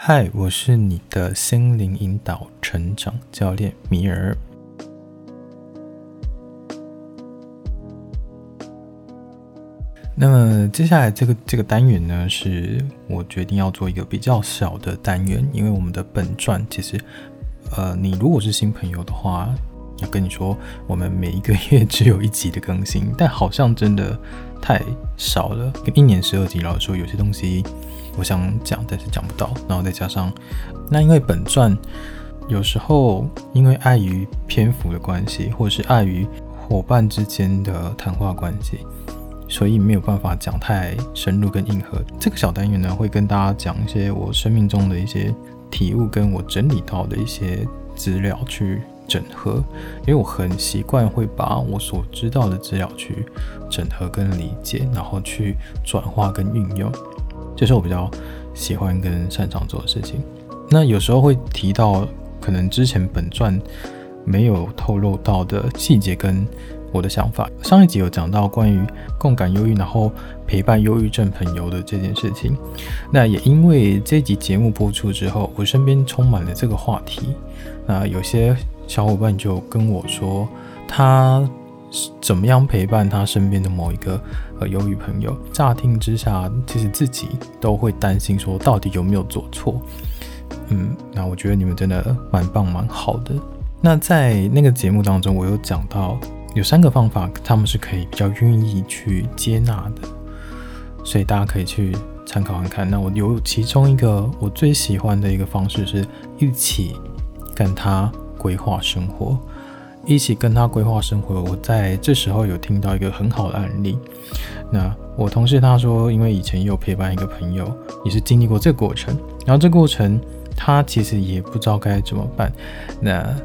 嗨，我是你的心灵引导成长教练米尔。那么接下来这个这个单元呢，是我决定要做一个比较小的单元，因为我们的本传其实，呃，你如果是新朋友的话，要跟你说，我们每一个月只有一集的更新，但好像真的太少了，一年十二集老实说，有些东西。我想讲，但是讲不到。然后再加上，那因为本传有时候因为碍于篇幅的关系，或者是碍于伙伴之间的谈话关系，所以没有办法讲太深入跟硬核。这个小单元呢，会跟大家讲一些我生命中的一些体悟，跟我整理到的一些资料去整合。因为我很习惯会把我所知道的资料去整合跟理解，然后去转化跟运用。这是我比较喜欢跟擅长做的事情。那有时候会提到可能之前本传没有透露到的细节跟我的想法。上一集有讲到关于共感忧郁，然后陪伴忧郁症朋友的这件事情。那也因为这集节目播出之后，我身边充满了这个话题。那有些小伙伴就跟我说，他。怎么样陪伴他身边的某一个呃忧郁朋友？乍听之下，其实自己都会担心说，到底有没有做错？嗯，那我觉得你们真的蛮棒蛮好的。那在那个节目当中，我有讲到有三个方法，他们是可以比较愿意去接纳的，所以大家可以去参考看看。那我有其中一个我最喜欢的一个方式，是一起跟他规划生活。一起跟他规划生活，我在这时候有听到一个很好的案例。那我同事他说，因为以前有陪伴一个朋友，也是经历过这过程，然后这过程他其实也不知道该怎么办。那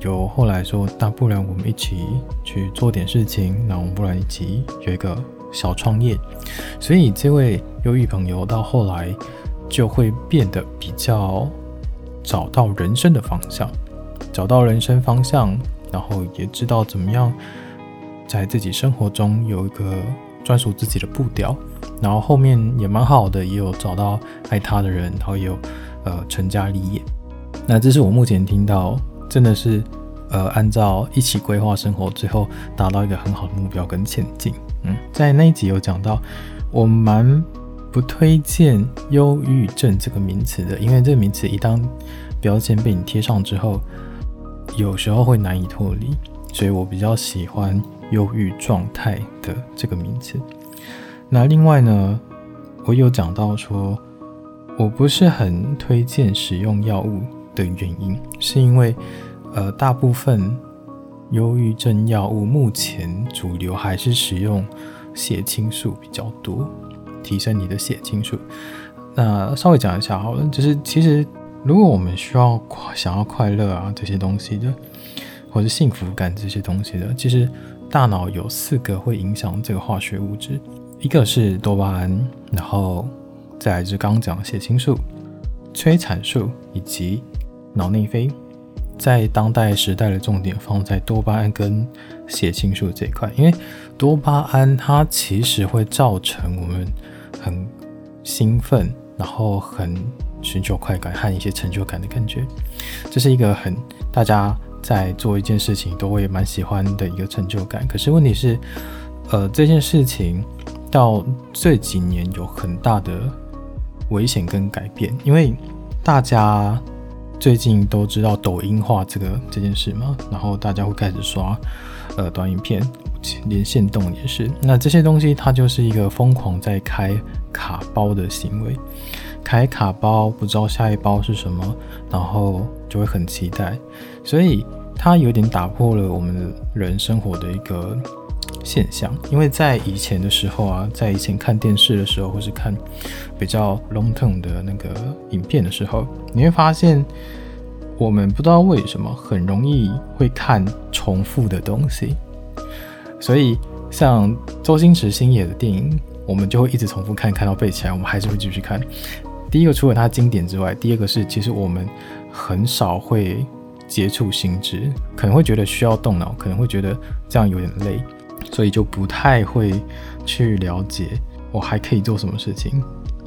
有后来说，大不然我们一起去做点事情，那我们不然一起有一个小创业。所以这位忧郁朋友到后来就会变得比较找到人生的方向，找到人生方向。然后也知道怎么样在自己生活中有一个专属自己的步调，然后后面也蛮好的，也有找到爱他的人，然后也有呃成家立业。那这是我目前听到真的是呃按照一起规划生活，最后达到一个很好的目标跟前进。嗯，在那一集有讲到，我蛮不推荐忧郁症这个名词的，因为这个名词一旦标签被你贴上之后。有时候会难以脱离，所以我比较喜欢忧郁状态的这个名字。那另外呢，我有讲到说，我不是很推荐使用药物的原因，是因为呃，大部分忧郁症药物目前主流还是使用血清素比较多，提升你的血清素。那稍微讲一下好了，就是其实。如果我们需要想要快乐啊这些东西的，或者幸福感这些东西的，其实大脑有四个会影响这个化学物质，一个是多巴胺，然后再来就是刚刚讲的血清素、催产素以及脑内啡。在当代时代的重点放在多巴胺跟血清素这一块，因为多巴胺它其实会造成我们很兴奋，然后很。寻求快感和一些成就感的感觉，这是一个很大家在做一件事情都会蛮喜欢的一个成就感。可是问题是，呃，这件事情到这几年有很大的危险跟改变，因为大家最近都知道抖音化这个这件事嘛，然后大家会开始刷呃短影片，连线动也是。那这些东西它就是一个疯狂在开卡包的行为。开卡包不知道下一包是什么，然后就会很期待，所以它有点打破了我们人生活的一个现象。因为在以前的时候啊，在以前看电视的时候，或是看比较 long term 的那个影片的时候，你会发现我们不知道为什么很容易会看重复的东西，所以像周星驰星爷的电影，我们就会一直重复看，看到背起来，我们还是会继续看。第一个除了它经典之外，第二个是其实我们很少会接触新知，可能会觉得需要动脑，可能会觉得这样有点累，所以就不太会去了解我还可以做什么事情。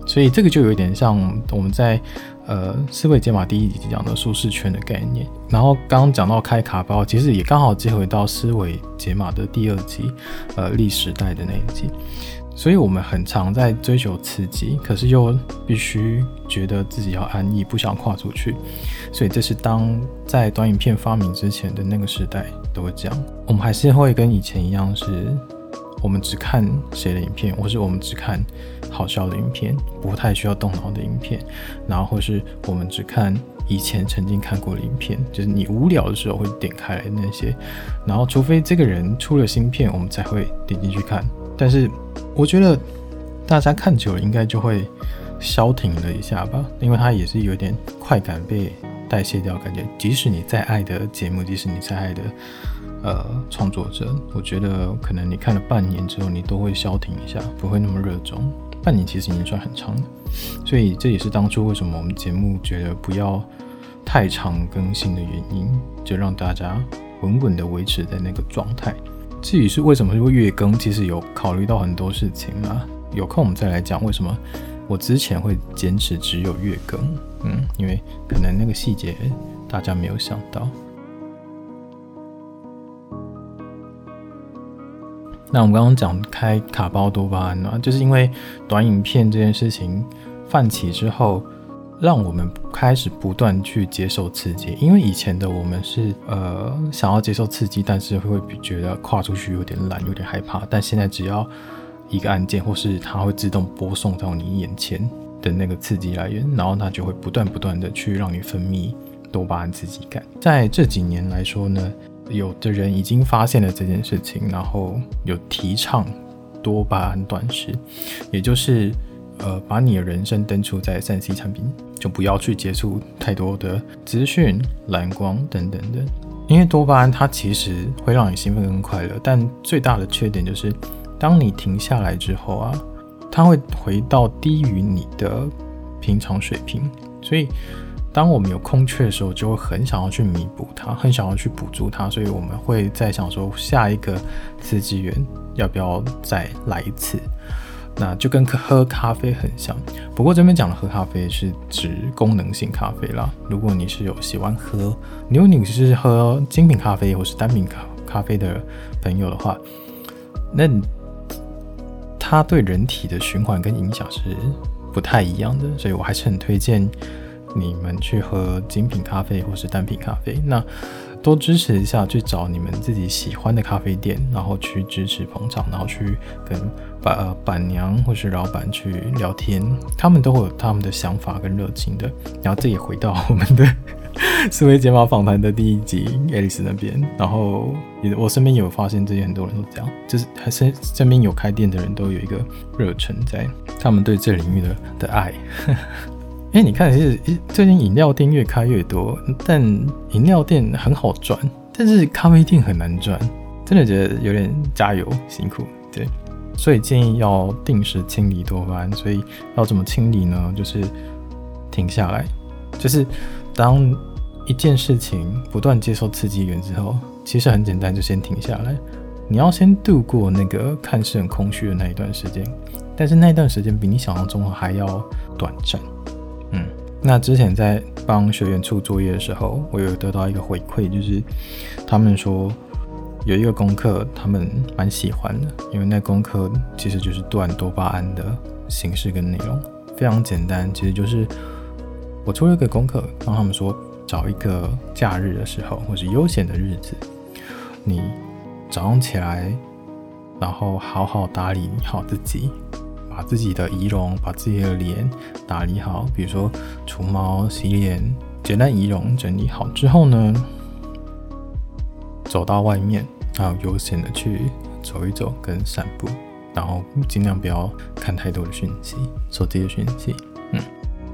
所以这个就有点像我们在呃思维解码第一集讲的舒适圈的概念。然后刚刚讲到开卡包，其实也刚好接回到思维解码的第二集，呃，历史带的那一集。所以我们很常在追求刺激，可是又必须觉得自己要安逸，不想跨出去。所以这是当在短影片发明之前的那个时代都会这样。我们还是会跟以前一样，是我们只看谁的影片，或是我们只看好笑的影片，不太需要动脑的影片，然后或是我们只看以前曾经看过的影片，就是你无聊的时候会点开那些。然后除非这个人出了新片，我们才会点进去看。但是我觉得大家看久了应该就会消停了一下吧，因为它也是有点快感被代谢掉，感觉即使你再爱的节目，即使你再爱的呃创作者，我觉得可能你看了半年之后，你都会消停一下，不会那么热衷。半年其实已经算很长了，所以这也是当初为什么我们节目觉得不要太长更新的原因，就让大家稳稳的维持在那个状态。至于是为什么会月更，其实有考虑到很多事情啊。有空我们再来讲为什么我之前会坚持只有月更。嗯，因为可能那个细节大家没有想到。那我们刚刚讲开卡包多巴胺啊，就是因为短影片这件事情泛起之后。让我们开始不断去接受刺激，因为以前的我们是呃想要接受刺激，但是会觉得跨出去有点懒，有点害怕。但现在只要一个按键，或是它会自动播送到你眼前的那个刺激来源，然后它就会不断不断的去让你分泌多巴胺刺激感。在这几年来说呢，有的人已经发现了这件事情，然后有提倡多巴胺断食，也就是。呃，把你的人生登出在三 C 产品，就不要去接触太多的资讯、蓝光等等的。因为多巴胺它其实会让你兴奋跟快乐，但最大的缺点就是，当你停下来之后啊，它会回到低于你的平常水平。所以，当我们有空缺的时候，就会很想要去弥补它，很想要去补足它。所以我们会在想说，下一个刺激源要不要再来一次？那就跟喝咖啡很像，不过这边讲的喝咖啡是指功能性咖啡啦。如果你是有喜欢喝，如果你是喝精品咖啡或是单品咖咖啡的朋友的话，那它对人体的循环跟影响是不太一样的，所以我还是很推荐你们去喝精品咖啡或是单品咖啡。那多支持一下，去找你们自己喜欢的咖啡店，然后去支持捧场，然后去跟。板呃板娘或是老板去聊天，他们都会有他们的想法跟热情的。然后这也回到我们的 思维解码访谈的第一集，Alice 那边。然后也我身边有发现，这些很多人都这样，就是还是身边有开店的人都有一个热忱在，他们对这领域的的爱。哎，你看，其实最近饮料店越开越多，但饮料店很好赚，但是咖啡店很难赚，真的觉得有点加油辛苦，对。所以建议要定时清理多巴胺。所以要怎么清理呢？就是停下来，就是当一件事情不断接受刺激源之后，其实很简单，就先停下来。你要先度过那个看似很空虚的那一段时间，但是那一段时间比你想象中还要短暂。那之前在帮学员出作业的时候，我有得到一个回馈，就是他们说。有一个功课，他们蛮喜欢的，因为那功课其实就是断多巴胺的形式跟内容，非常简单。其实就是我出了一个功课，让他们说找一个假日的时候，或是悠闲的日子，你早上起来，然后好好打理好自己，把自己的仪容，把自己的脸打理好，比如说除毛、洗脸，简单仪容整理好之后呢，走到外面，然后悠闲的去走一走跟散步，然后尽量不要看太多的讯息，手机的讯息。嗯，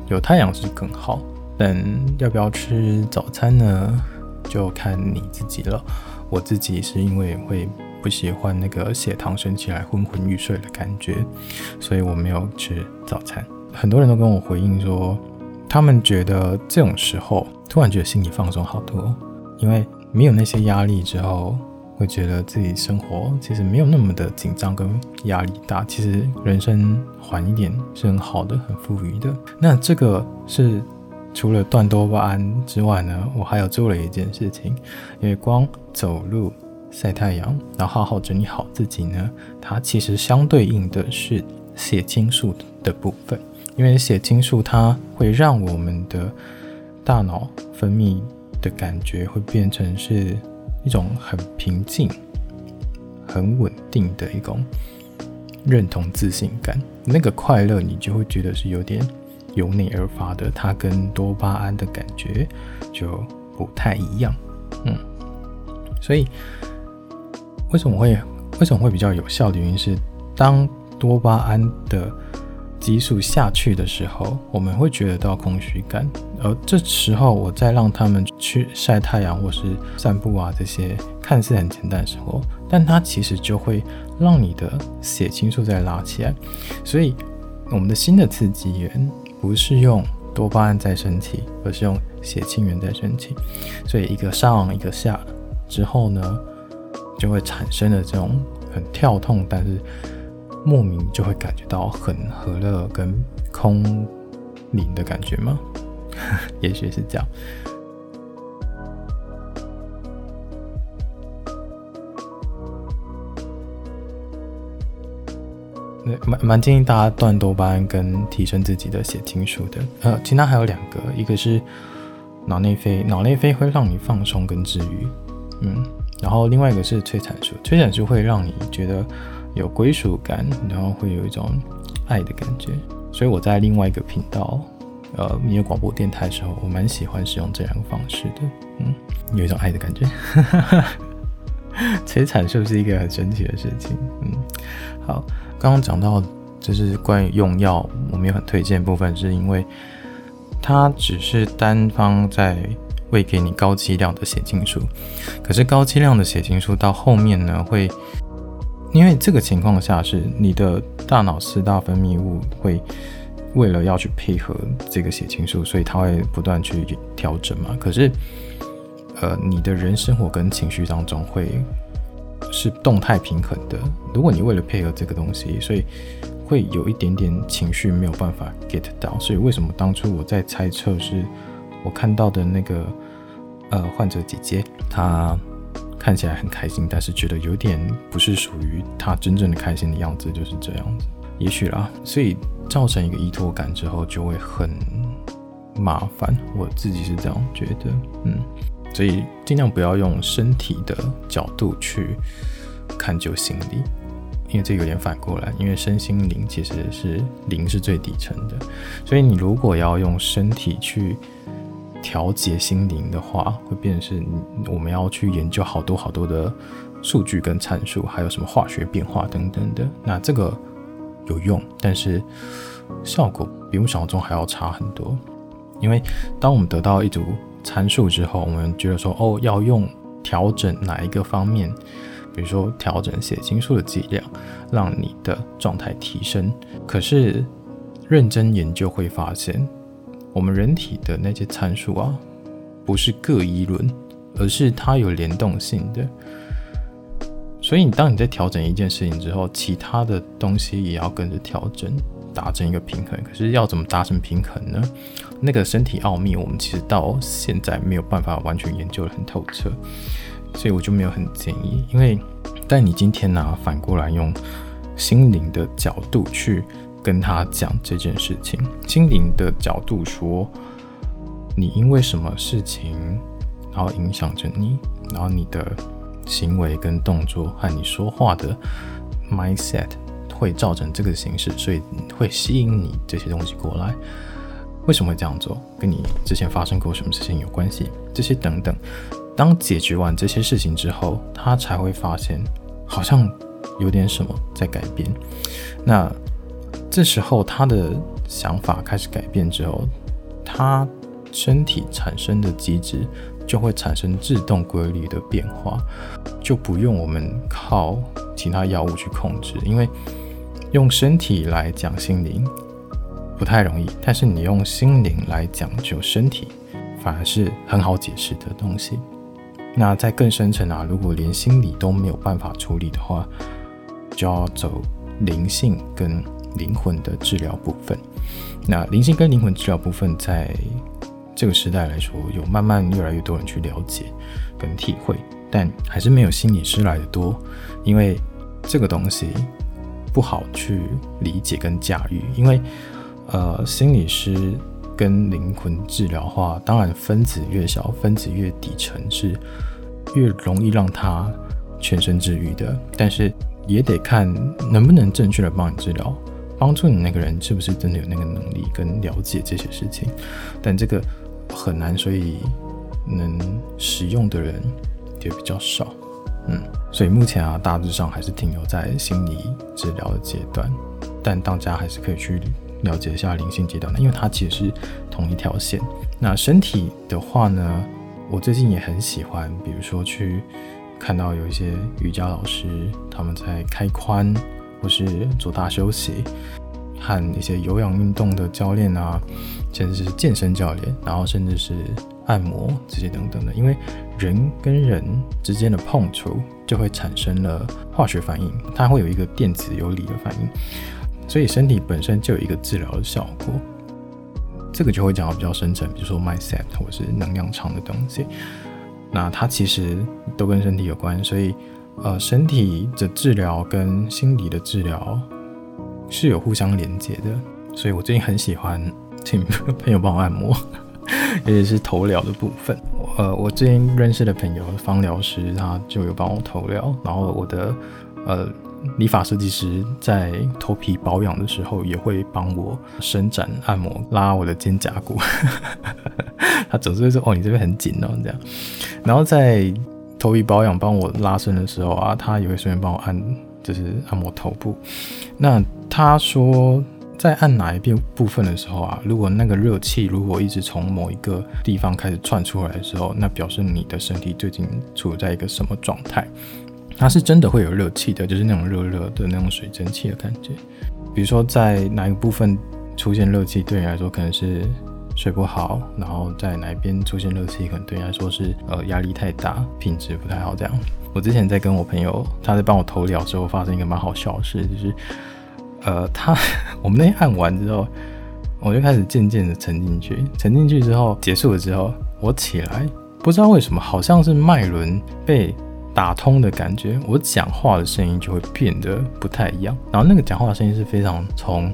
有太阳是更好，但要不要吃早餐呢？就看你自己了。我自己是因为会不喜欢那个血糖升起来昏昏欲睡的感觉，所以我没有吃早餐。很多人都跟我回应说，他们觉得这种时候突然觉得心里放松好多，因为。没有那些压力之后，会觉得自己生活其实没有那么的紧张跟压力大，其实人生缓一点是很好的，很富裕的。那这个是除了断多巴胺之外呢，我还有做了一件事情，因为光走路、晒太阳，然后好好整理好自己呢，它其实相对应的是血清素的部分，因为血清素它会让我们的大脑分泌的感觉会变成是。一种很平静、很稳定的一种认同自信感，那个快乐你就会觉得是有点由内而发的，它跟多巴胺的感觉就不太一样。嗯，所以为什么会为什么会比较有效的原因是，当多巴胺的激素下去的时候，我们会觉得到空虚感，而这时候我再让他们去晒太阳或是散步啊，这些看似很简单的时候，但它其实就会让你的血清素再拉起来。所以，我们的新的刺激源不是用多巴胺在身体，而是用血清源在身体。所以，一个上一个下之后呢，就会产生了这种很跳痛，但是。莫名就会感觉到很和乐跟空灵的感觉吗？也许是这样。蛮蛮建议大家断多巴胺跟提升自己的血清素的。呃，其他还有两个，一个是脑内啡，脑内啡会让你放松跟治愈，嗯，然后另外一个是催产素，催产素会让你觉得。有归属感，然后会有一种爱的感觉，所以我在另外一个频道，呃，音乐广播电台的时候，我蛮喜欢使用这两个方式的，嗯，有一种爱的感觉。催产素是一个很神奇的事情，嗯，好，刚刚讲到就是关于用药，我没有很推荐部分，是因为它只是单方在喂给你高剂量的血清素，可是高剂量的血清素到后面呢会。因为这个情况下是你的大脑四大分泌物会为了要去配合这个血清素，所以它会不断去调整嘛。可是，呃，你的人生活跟情绪当中会是动态平衡的。如果你为了配合这个东西，所以会有一点点情绪没有办法 get 到。所以为什么当初我在猜测是我看到的那个呃患者姐姐她。看起来很开心，但是觉得有点不是属于她真正的开心的样子，就是这样子。也许啦，所以造成一个依托感之后，就会很麻烦。我自己是这样觉得，嗯，所以尽量不要用身体的角度去看就心理，因为这有点反过来，因为身心灵其实是灵是最底层的，所以你如果要用身体去。调节心灵的话，会变成是我们要去研究好多好多的数据跟参数，还有什么化学变化等等的。那这个有用，但是效果比我们想象中还要差很多。因为当我们得到一组参数之后，我们觉得说哦，要用调整哪一个方面，比如说调整血清素的剂量，让你的状态提升。可是认真研究会发现。我们人体的那些参数啊，不是各一轮，而是它有联动性的。所以，当你在调整一件事情之后，其他的东西也要跟着调整，达成一个平衡。可是，要怎么达成平衡呢？那个身体奥秘，我们其实到现在没有办法完全研究得很透彻，所以我就没有很建议。因为，但你今天呢、反过来用心灵的角度去。跟他讲这件事情，心灵的角度说，你因为什么事情，然后影响着你，然后你的行为跟动作和你说话的 mindset 会造成这个形式，所以会吸引你这些东西过来。为什么会这样做？跟你之前发生过什么事情有关系？这些等等。当解决完这些事情之后，他才会发现好像有点什么在改变。那。这时候，他的想法开始改变之后，他身体产生的机制就会产生自动规律的变化，就不用我们靠其他药物去控制。因为用身体来讲心灵不太容易，但是你用心灵来讲究身体，反而是很好解释的东西。那在更深层啊，如果连心理都没有办法处理的话，就要走灵性跟灵魂的治疗部分。那灵性跟灵魂治疗部分，在这个时代来说，有慢慢越来越多人去了解跟体会，但还是没有心理师来得多，因为这个东西不好去理解跟驾驭。因为呃，心理师跟灵魂治疗的话，当然分子越小，分子越底层是越容易让他全身治愈的，但是也得看能不能正确的帮你治疗。帮助你那个人是不是真的有那个能力跟了解这些事情？但这个很难，所以能使用的人也比较少。嗯，所以目前啊，大致上还是停留在心理治疗的阶段，但大家还是可以去了解一下灵性阶段的，因为它其实是同一条线。那身体的话呢，我最近也很喜欢，比如说去看到有一些瑜伽老师他们在开髋。或是做大休息，和一些有氧运动的教练啊，甚至是健身教练，然后甚至是按摩这些等等的，因为人跟人之间的碰触就会产生了化学反应，它会有一个电子游离的反应，所以身体本身就有一个治疗的效果。这个就会讲到比较深层，比如说 mindset 或是能量场的东西，那它其实都跟身体有关，所以。呃，身体的治疗跟心理的治疗是有互相连接的，所以我最近很喜欢请朋友帮我按摩，尤其是头疗的部分。呃，我最近认识的朋友芳疗师，他就有帮我头疗，然后我的呃理发设计师在头皮保养的时候也会帮我伸展按摩，拉我的肩胛骨。他总是会说：“哦，你这边很紧哦。”这样，然后在。头皮保养帮我拉伸的时候啊，他也会顺便帮我按，就是按摩头部。那他说，在按哪一边部分的时候啊，如果那个热气如果一直从某一个地方开始窜出来的时候，那表示你的身体最近处在一个什么状态？它是真的会有热气的，就是那种热热的那种水蒸气的感觉。比如说在哪一个部分出现热气，对你来说可能是。睡不好，然后在哪边出现热气，可能对你来说是呃压力太大，品质不太好这样。我之前在跟我朋友，他在帮我头疗之后，发生一个蛮好笑的事，就是呃他我们那天按完之后，我就开始渐渐的沉进去，沉进去之后结束了之后，我起来不知道为什么，好像是脉轮被打通的感觉，我讲话的声音就会变得不太一样，然后那个讲话的声音是非常从。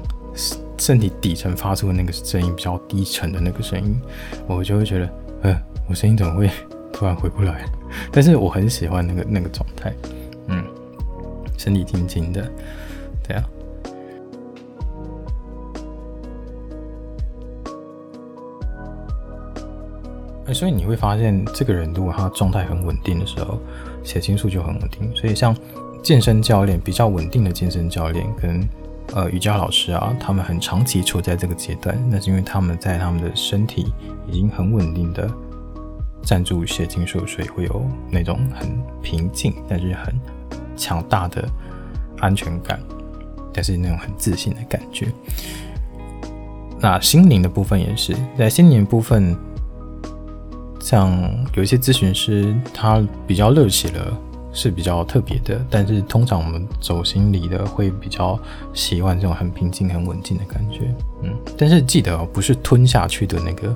身体底层发出的那个声音比较低沉的那个声音，我就会觉得，呃，我声音怎么会突然回不来？但是我很喜欢那个那个状态，嗯，身体轻轻的，对啊。哎，所以你会发现，这个人如果他状态很稳定的时候，血清素就很稳定。所以像健身教练比较稳定的健身教练跟。呃，瑜伽老师啊，他们很长期处在这个阶段，那是因为他们在他们的身体已经很稳定的站住血清素，所以会有那种很平静，但是很强大的安全感，但是那种很自信的感觉。那心灵的部分也是，在心灵部分，像有一些咨询师，他比较热血了。是比较特别的，但是通常我们走心里的会比较喜欢这种很平静、很稳静的感觉，嗯。但是记得，不是吞下去的那个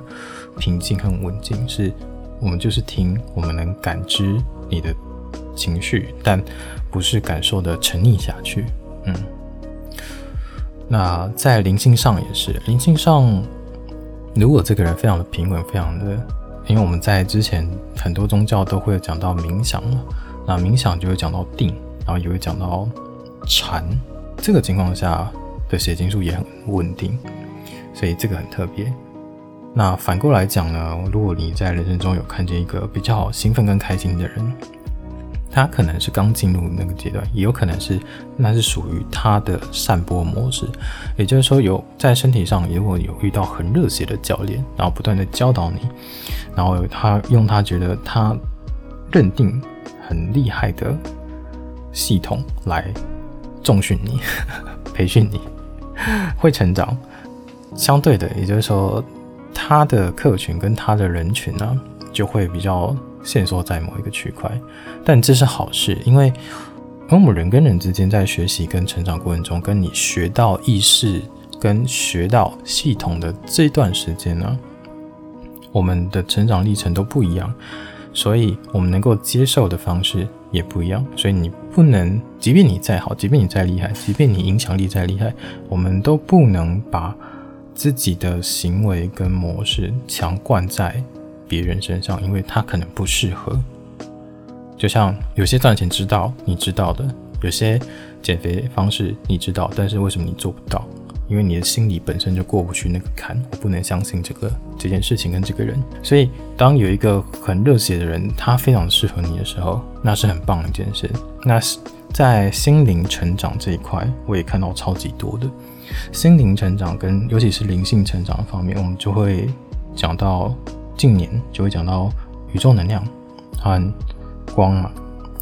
平静、很稳静，是我们就是听，我们能感知你的情绪，但不是感受的沉溺下去，嗯。那在灵性上也是，灵性上，如果这个人非常的平稳，非常的，因为我们在之前很多宗教都会讲到冥想嘛。那冥想就会讲到定，然后也会讲到禅，这个情况下的血清素也很稳定，所以这个很特别。那反过来讲呢，如果你在人生中有看见一个比较兴奋跟开心的人，他可能是刚进入那个阶段，也有可能是那是属于他的散播模式，也就是说有在身体上如果有遇到很热血的教练，然后不断的教导你，然后他用他觉得他认定。很厉害的系统来重训你、培训你，会成长。相对的，也就是说，他的客群跟他的人群呢、啊，就会比较限缩在某一个区块，但这是好事，因为我们人跟人之间在学习跟成长过程中，跟你学到意识跟学到系统的这段时间呢，我们的成长历程都不一样，所以我们能够接受的方式也不一样。所以你不能，即便你再好，即便你再厉害，即便你影响力再厉害，我们都不能把自己的行为跟模式强灌在别人身上，因为他可能不适合。就像有些赚钱之道你知道的，有些减肥方式你知道，但是为什么你做不到？因为你的心里本身就过不去那个坎，我不能相信这个这件事情跟这个人。所以，当有一个很热血的人，他非常适合你的时候，那是很棒的一件事。那在心灵成长这一块，我也看到超级多的心灵成长跟尤其是灵性成长方面，我们就会讲到近年就会讲到宇宙能量和光嘛。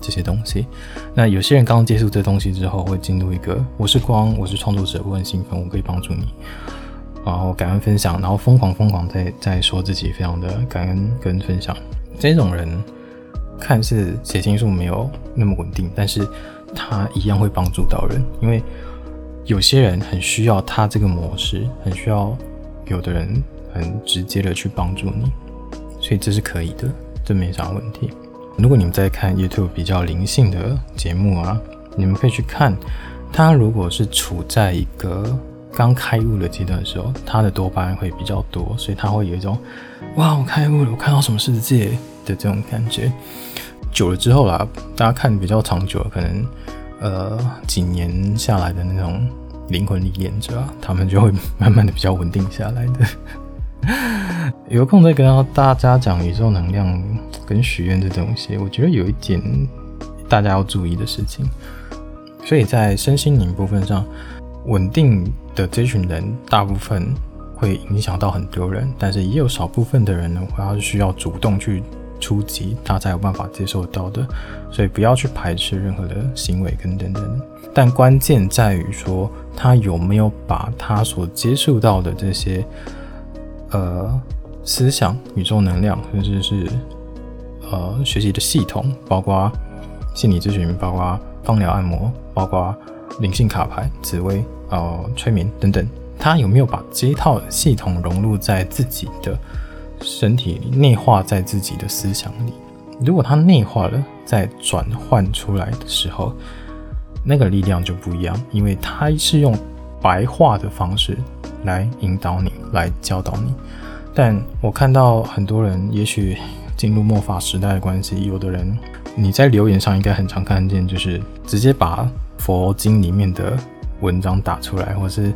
这些东西，那有些人刚刚接触这东西之后，会进入一个我是光，我是创作者，我很兴奋，我可以帮助你，然后感恩分享，然后疯狂疯狂在在说自己非常的感恩跟分享。这种人看似血清素没有那么稳定，但是他一样会帮助到人，因为有些人很需要他这个模式，很需要有的人很直接的去帮助你，所以这是可以的，这没啥问题。如果你们在看 YouTube 比较灵性的节目啊，你们可以去看，他如果是处在一个刚开悟的阶段的时候，他的多巴胺会比较多，所以他会有一种哇，我开悟了，我看到什么世界的这种感觉。久了之后啦，大家看比较长久了，可能呃几年下来的那种灵魂历练者，他们就会慢慢的比较稳定下来的。有空再跟大家讲宇宙能量跟许愿这东西，我觉得有一点大家要注意的事情。所以在身心灵部分上，稳定的这群人大部分会影响到很多人，但是也有少部分的人呢，他是需要主动去出击，他才有办法接受到的。所以不要去排斥任何的行为跟等等。但关键在于说，他有没有把他所接触到的这些。呃，思想、宇宙能量，甚至是呃学习的系统，包括心理咨询，包括放疗按摩，包括灵性卡牌、紫薇、呃催眠等等，他有没有把这一套系统融入在自己的身体里，内化在自己的思想里？如果他内化了，再转换出来的时候，那个力量就不一样，因为他是用白话的方式。来引导你，来教导你。但我看到很多人，也许进入末法时代的关系，有的人你在留言上应该很常看见，就是直接把佛经里面的文章打出来，或是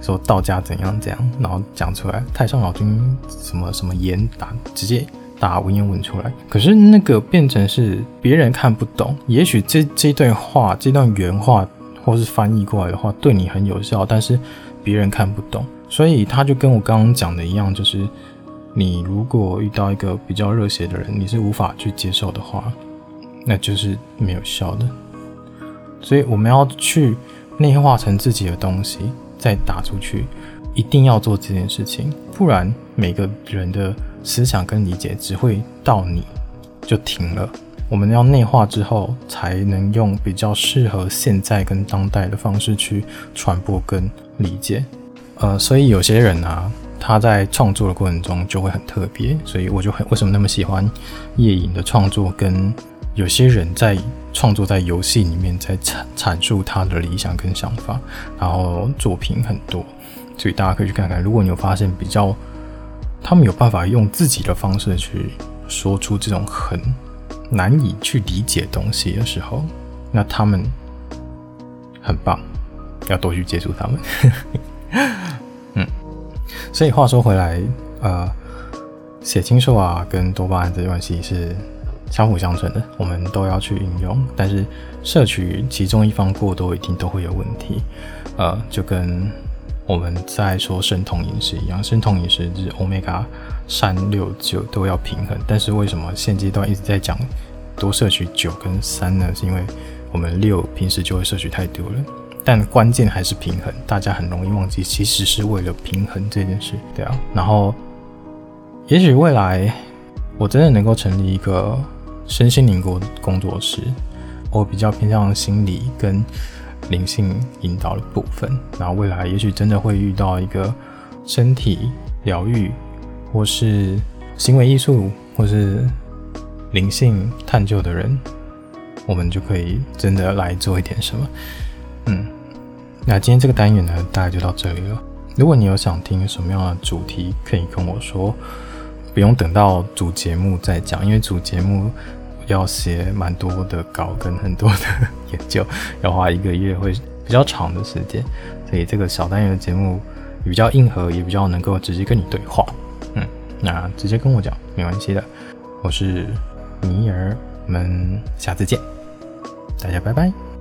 说道家怎样怎样，然后讲出来。太上老君什么什么言打，直接打文言文出来。可是那个变成是别人看不懂。也许这这段话，这段原话，或是翻译过来的话，对你很有效，但是。别人看不懂，所以他就跟我刚刚讲的一样，就是你如果遇到一个比较热血的人，你是无法去接受的话，那就是没有效的。所以我们要去内化成自己的东西，再打出去，一定要做这件事情，不然每个人的思想跟理解只会到你就停了。我们要内化之后，才能用比较适合现在跟当代的方式去传播跟理解。呃，所以有些人啊，他在创作的过程中就会很特别，所以我就很为什么那么喜欢夜影的创作，跟有些人在创作在游戏里面在阐阐述他的理想跟想法，然后作品很多，所以大家可以去看看。如果你有发现比较，他们有办法用自己的方式去说出这种很。难以去理解东西的时候，那他们很棒，要多去接触他们。嗯，所以话说回来，呃，血清素啊跟多巴胺这关系是相辅相成的，我们都要去运用，但是摄取其中一方过多，一定都会有问题。呃，就跟我们在说生酮饮食一样，生酮饮食就是 Omega 三六九都要平衡，但是为什么现阶段一直在讲多摄取九跟三呢？是因为我们六平时就会摄取太多了，但关键还是平衡，大家很容易忘记，其实是为了平衡这件事，对啊。然后，也许未来我真的能够成立一个身心灵工工作室，我比较偏向心理跟灵性引导的部分。然后未来也许真的会遇到一个身体疗愈，或是行为艺术，或是灵性探究的人，我们就可以真的来做一点什么。嗯，那今天这个单元呢，大概就到这里了。如果你有想听什么样的主题，可以跟我说，不用等到主节目再讲，因为主节目。要写蛮多的稿跟很多的研究，要花一个月会比较长的时间，所以这个小单元的节目也比较硬核，也比较能够直接跟你对话。嗯，那直接跟我讲没关系的。我是尼尔，我们下次见，大家拜拜。